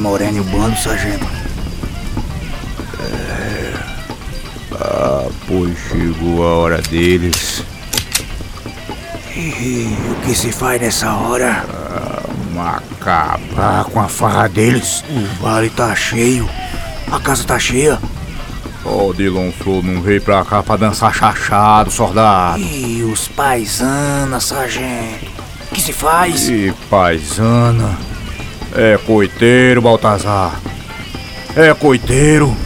Moreno e o bando, sargento? É... Ah, pois chegou a hora deles. E o que se faz nessa hora? Ah, acabar com a farra deles. O vale tá cheio. A casa tá cheia. O Odilon Flor não veio pra cá pra dançar chachado, soldado. E os paisana, sargento? O que se faz? E paisana? É coiteiro, Baltazar. É coiteiro.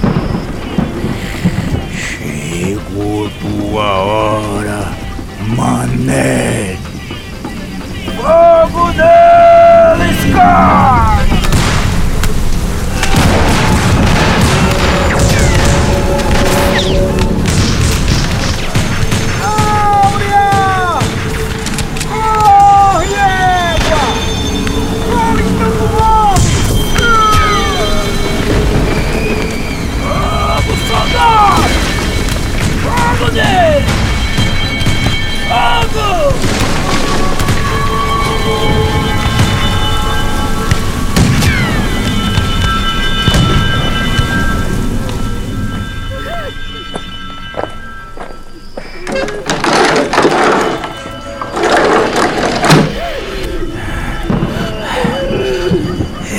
Chegou tua hora, mané.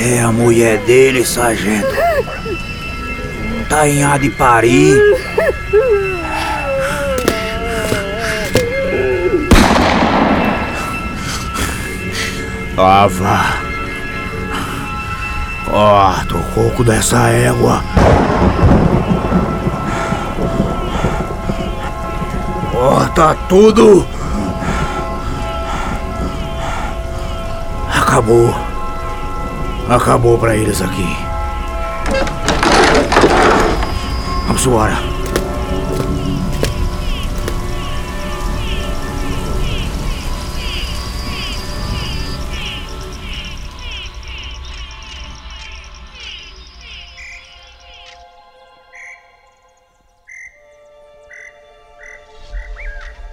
É a mulher dele, sargento. Tá em ar de parir. Ava. Corta o coco dessa égua. Corta tudo. Acabou. Acabou pra eles aqui. Vamos embora.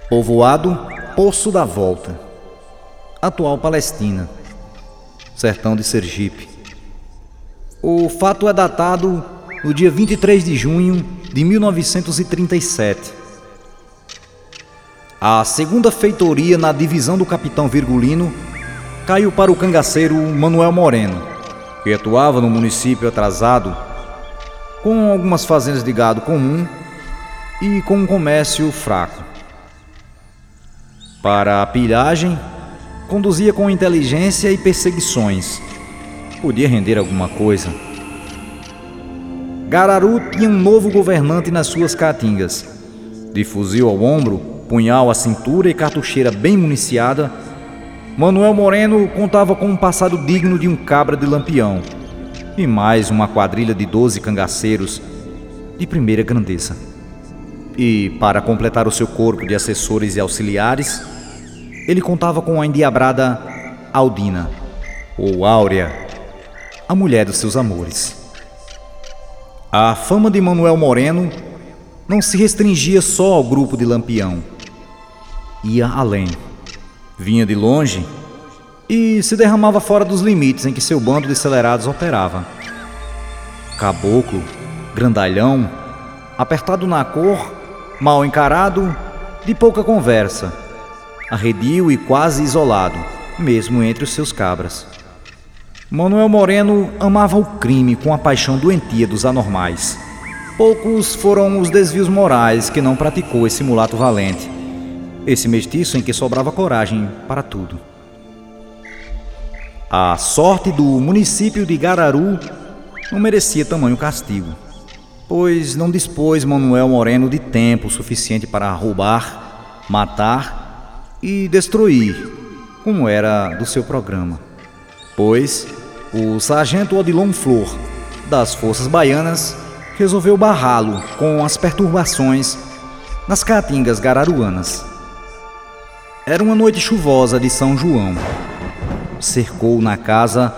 Povoado Poço da Volta, atual Palestina, sertão de Sergipe. O fato é datado no dia 23 de junho de 1937. A segunda feitoria na divisão do capitão Virgulino caiu para o cangaceiro Manuel Moreno, que atuava no município atrasado com algumas fazendas de gado comum e com um comércio fraco. Para a pilhagem, conduzia com inteligência e perseguições. Podia render alguma coisa. Gararu tinha um novo governante nas suas caatingas. De fuzil ao ombro, punhal à cintura e cartucheira bem municiada, Manuel Moreno contava com um passado digno de um cabra de lampião e mais uma quadrilha de doze cangaceiros de primeira grandeza. E, para completar o seu corpo de assessores e auxiliares, ele contava com a endiabrada Aldina, ou Áurea, a mulher dos seus amores. A fama de Manuel Moreno não se restringia só ao grupo de Lampião. Ia além. Vinha de longe e se derramava fora dos limites em que seu bando de acelerados operava. Caboclo, grandalhão, apertado na cor, mal encarado, de pouca conversa, arredio e quase isolado, mesmo entre os seus cabras. Manuel Moreno amava o crime com a paixão doentia dos anormais. Poucos foram os desvios morais que não praticou esse mulato valente, esse mestiço em que sobrava coragem para tudo. A sorte do município de Gararu não merecia tamanho castigo, pois não dispôs Manuel Moreno de tempo suficiente para roubar, matar e destruir, como era do seu programa. Pois o sargento Odilon Flor, das Forças Baianas, resolveu barrá-lo com as perturbações nas caatingas gararuanas. Era uma noite chuvosa de São João. Cercou na casa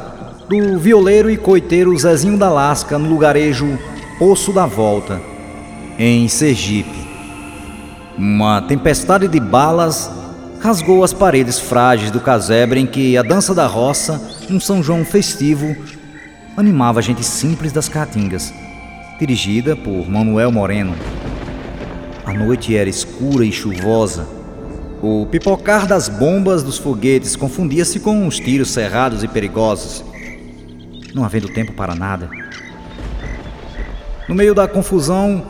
do violeiro e coiteiro Zezinho da Lasca no lugarejo Poço da Volta, em Sergipe. Uma tempestade de balas rasgou as paredes frágeis do casebre em que a dança da roça, um São João festivo, animava a gente simples das Caatingas, dirigida por Manuel Moreno. A noite era escura e chuvosa. O pipocar das bombas dos foguetes confundia-se com os tiros cerrados e perigosos, não havendo tempo para nada. No meio da confusão,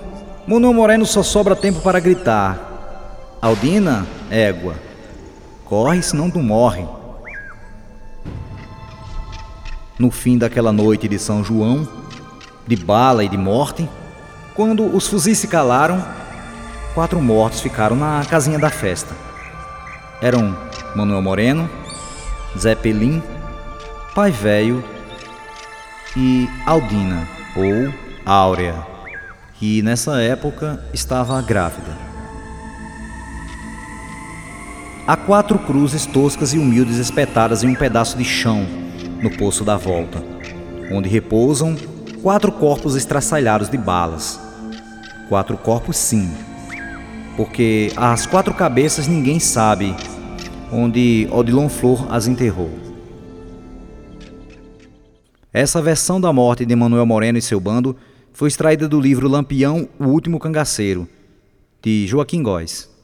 Manuel Moreno só sobra tempo para gritar: Aldina, égua, corre senão tu morre. No fim daquela noite de São João, de bala e de morte, quando os fuzis se calaram, quatro mortos ficaram na casinha da festa. Eram Manuel Moreno, Zé Pelim, Pai Velho e Aldina, ou Áurea, que nessa época estava grávida. Há quatro cruzes toscas e humildes espetadas em um pedaço de chão no Poço da Volta, onde repousam quatro corpos estraçalhados de balas. Quatro corpos, sim, porque as quatro cabeças ninguém sabe onde Odilon Flor as enterrou. Essa versão da morte de Manuel Moreno e seu bando foi extraída do livro Lampião, o Último Cangaceiro, de Joaquim Góes.